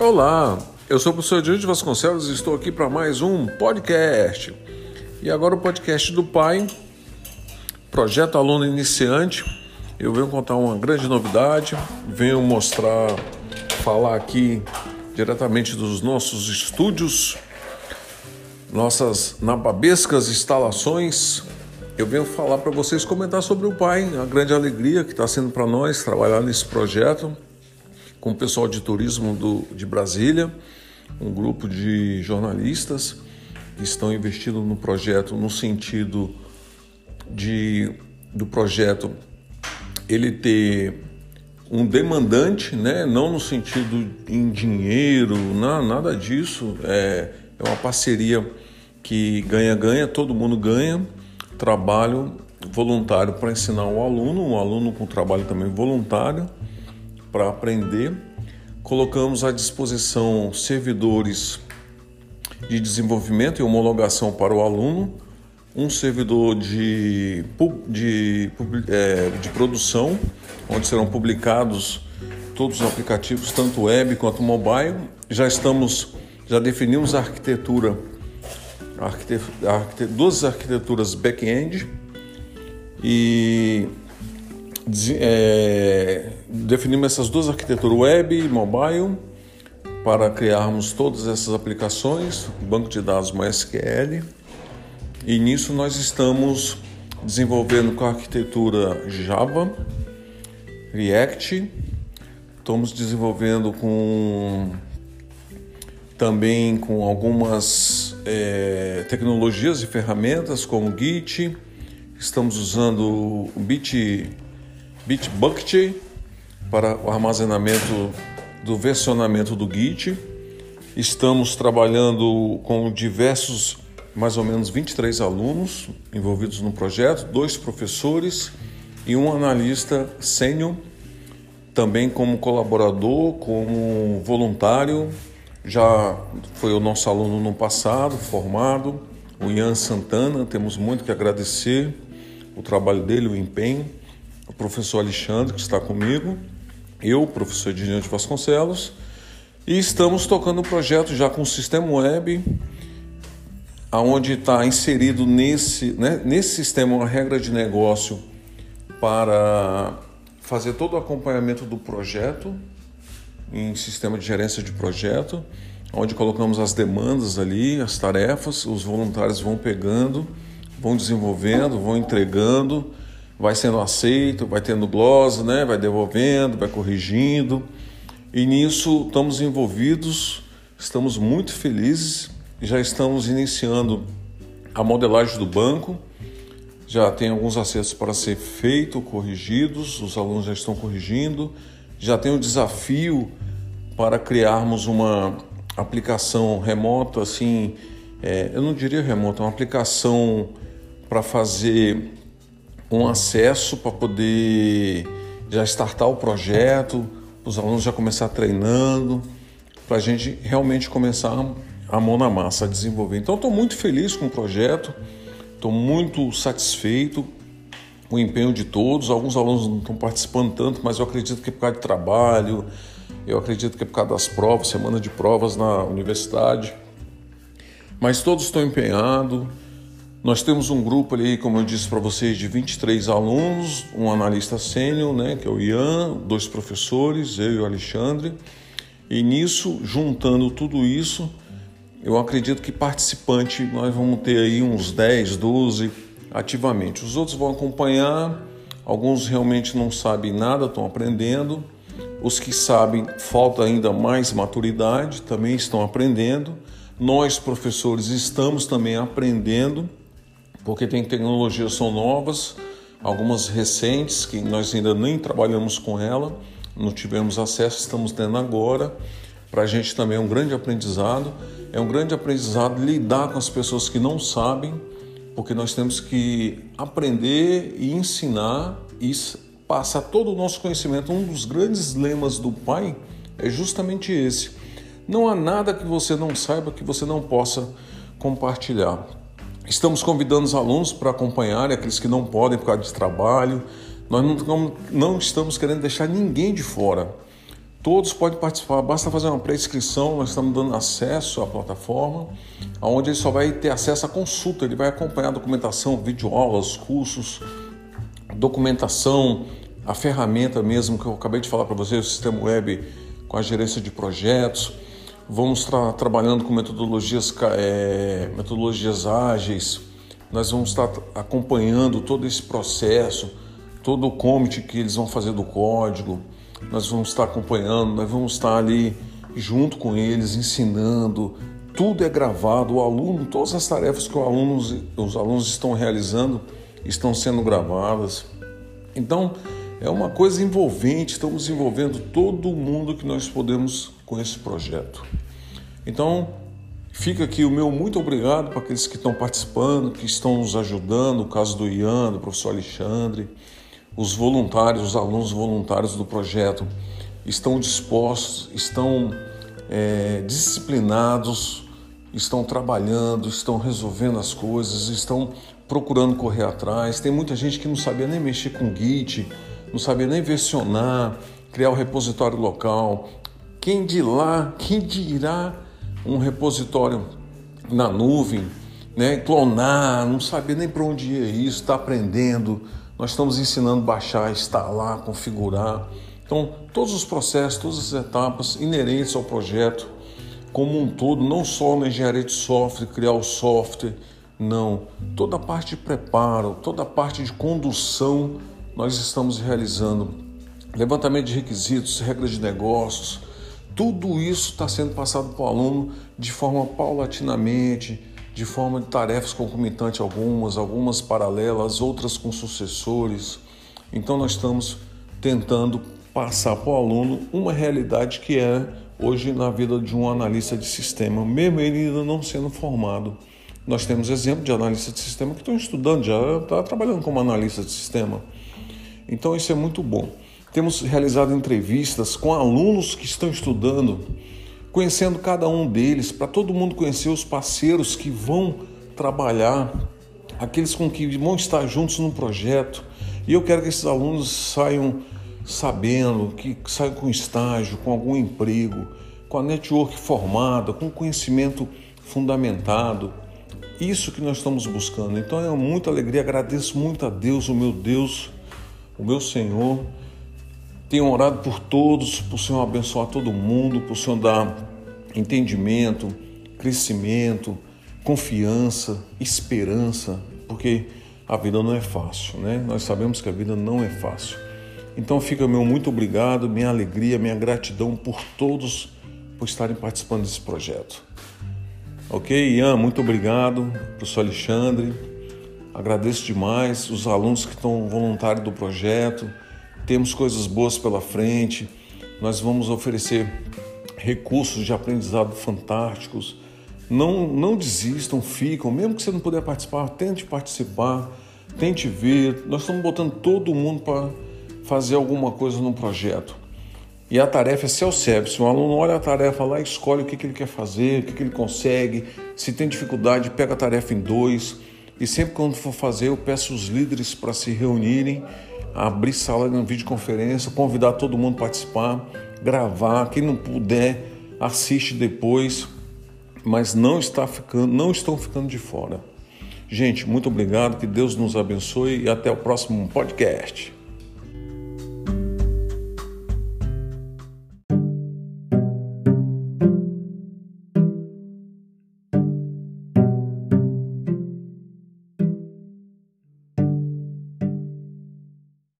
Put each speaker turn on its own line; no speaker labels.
Olá, eu sou o professor Diante Vasconcelos e estou aqui para mais um podcast. E agora o podcast do pai, Projeto Aluno Iniciante. Eu venho contar uma grande novidade, venho mostrar, falar aqui diretamente dos nossos estúdios, nossas nababescas instalações. Eu venho falar para vocês, comentar sobre o pai, a grande alegria que está sendo para nós trabalhar nesse projeto com o pessoal de turismo do, de Brasília, um grupo de jornalistas que estão investindo no projeto no sentido de do projeto ele ter um demandante, né? não no sentido em dinheiro, não, nada disso. É, é uma parceria que ganha-ganha, todo mundo ganha. Trabalho voluntário para ensinar o aluno, um aluno com trabalho também voluntário para aprender. Colocamos à disposição servidores de desenvolvimento e homologação para o aluno, um servidor de, de, é, de produção, onde serão publicados todos os aplicativos, tanto web quanto mobile. Já estamos, já definimos a arquitetura, a arquitetura duas arquiteturas back-end e é, definimos essas duas arquiteturas, web e mobile, para criarmos todas essas aplicações, banco de dados MySQL. E nisso nós estamos desenvolvendo com a arquitetura Java, React, estamos desenvolvendo com também com algumas é, tecnologias e ferramentas como Git, estamos usando o Bit Bitbucket para o armazenamento do versionamento do Git. Estamos trabalhando com diversos, mais ou menos 23 alunos envolvidos no projeto, dois professores e um analista sênior, também como colaborador, como voluntário. Já foi o nosso aluno no passado, formado, o Ian Santana. Temos muito que agradecer o trabalho dele, o empenho o professor Alexandre, que está comigo, eu, professor Edinho de Vasconcelos, e estamos tocando o um projeto já com o sistema web, aonde está inserido nesse, né, nesse sistema uma regra de negócio para fazer todo o acompanhamento do projeto em sistema de gerência de projeto, onde colocamos as demandas ali, as tarefas, os voluntários vão pegando, vão desenvolvendo, vão entregando vai sendo aceito, vai tendo glosa, né? vai devolvendo, vai corrigindo. E nisso estamos envolvidos, estamos muito felizes, já estamos iniciando a modelagem do banco, já tem alguns acessos para ser feito, corrigidos, os alunos já estão corrigindo, já tem o desafio para criarmos uma aplicação remota, assim, é, eu não diria remota, uma aplicação para fazer um acesso para poder já startar o projeto, os alunos já começar treinando, para a gente realmente começar a mão na massa, a desenvolver. Então, estou muito feliz com o projeto, estou muito satisfeito com o empenho de todos. Alguns alunos não estão participando tanto, mas eu acredito que é por causa de trabalho, eu acredito que é por causa das provas, semana de provas na universidade. Mas todos estão empenhados. Nós temos um grupo ali, como eu disse para vocês, de 23 alunos, um analista sênior, né, que é o Ian, dois professores, eu e o Alexandre. E nisso, juntando tudo isso, eu acredito que participante nós vamos ter aí uns 10, 12 ativamente. Os outros vão acompanhar, alguns realmente não sabem nada, estão aprendendo. Os que sabem, falta ainda mais maturidade, também estão aprendendo. Nós, professores, estamos também aprendendo porque tem tecnologias são novas, algumas recentes que nós ainda nem trabalhamos com ela, não tivemos acesso, estamos tendo agora. Para a gente também é um grande aprendizado. É um grande aprendizado lidar com as pessoas que não sabem, porque nós temos que aprender e ensinar e passar todo o nosso conhecimento. Um dos grandes lemas do Pai é justamente esse. Não há nada que você não saiba que você não possa compartilhar. Estamos convidando os alunos para acompanhar, aqueles que não podem por causa de trabalho. Nós não, não estamos querendo deixar ninguém de fora. Todos podem participar, basta fazer uma pré-inscrição, nós estamos dando acesso à plataforma, onde ele só vai ter acesso à consulta, ele vai acompanhar a documentação, videoaulas, cursos, documentação, a ferramenta mesmo que eu acabei de falar para vocês, o sistema web com a gerência de projetos. Vamos estar trabalhando com metodologias, é, metodologias ágeis, nós vamos estar acompanhando todo esse processo, todo o commit que eles vão fazer do código, nós vamos estar acompanhando, nós vamos estar ali junto com eles, ensinando. Tudo é gravado, o aluno, todas as tarefas que os alunos estão realizando estão sendo gravadas. Então, é uma coisa envolvente, estamos envolvendo todo mundo que nós podemos com esse projeto. Então, fica aqui o meu muito obrigado para aqueles que estão participando, que estão nos ajudando, o caso do Ian, do professor Alexandre, os voluntários, os alunos voluntários do projeto estão dispostos, estão é, disciplinados, estão trabalhando, estão resolvendo as coisas, estão procurando correr atrás. Tem muita gente que não sabia nem mexer com Git, não sabia nem versionar, criar o repositório local. Quem de lá, quem dirá um repositório na nuvem, né? clonar, não sabia nem para onde ia isso, está aprendendo nós estamos ensinando baixar, instalar, configurar. Então, todos os processos, todas as etapas inerentes ao projeto como um todo, não só na engenharia de software, criar o software, não. Toda a parte de preparo, toda a parte de condução nós estamos realizando. Levantamento de requisitos, regras de negócios, tudo isso está sendo passado para o aluno de forma paulatinamente, de forma de tarefas concomitantes algumas, algumas paralelas, outras com sucessores. Então nós estamos tentando passar para o aluno uma realidade que é hoje na vida de um analista de sistema, mesmo ele ainda não sendo formado. Nós temos exemplo de analistas de sistema que estão estudando, já está trabalhando como analista de sistema. Então isso é muito bom. Temos realizado entrevistas com alunos que estão estudando conhecendo cada um deles, para todo mundo conhecer os parceiros que vão trabalhar, aqueles com que vão estar juntos no projeto. E eu quero que esses alunos saiam sabendo, que saiam com estágio, com algum emprego, com a network formada, com conhecimento fundamentado. Isso que nós estamos buscando. Então é muita alegria, agradeço muito a Deus, o meu Deus, o meu Senhor tenho orado por todos, para o Senhor abençoar todo mundo, para o Senhor dar entendimento, crescimento, confiança, esperança, porque a vida não é fácil, né? Nós sabemos que a vida não é fácil. Então fica meu muito obrigado, minha alegria, minha gratidão por todos por estarem participando desse projeto. Ok, Ian, muito obrigado, professor Alexandre. Agradeço demais os alunos que estão voluntários do projeto temos coisas boas pela frente, nós vamos oferecer recursos de aprendizado fantásticos. Não, não desistam, ficam, mesmo que você não puder participar, tente participar, tente ver. Nós estamos botando todo mundo para fazer alguma coisa no projeto. E a tarefa é self-service. O aluno olha a tarefa lá, escolhe o que, que ele quer fazer, o que, que ele consegue. Se tem dificuldade, pega a tarefa em dois. E sempre quando for fazer, eu peço os líderes para se reunirem abrir sala de videoconferência, convidar todo mundo a participar, gravar. Quem não puder, assiste depois, mas não está ficando, não estão ficando de fora. Gente, muito obrigado, que Deus nos abençoe e até o próximo podcast.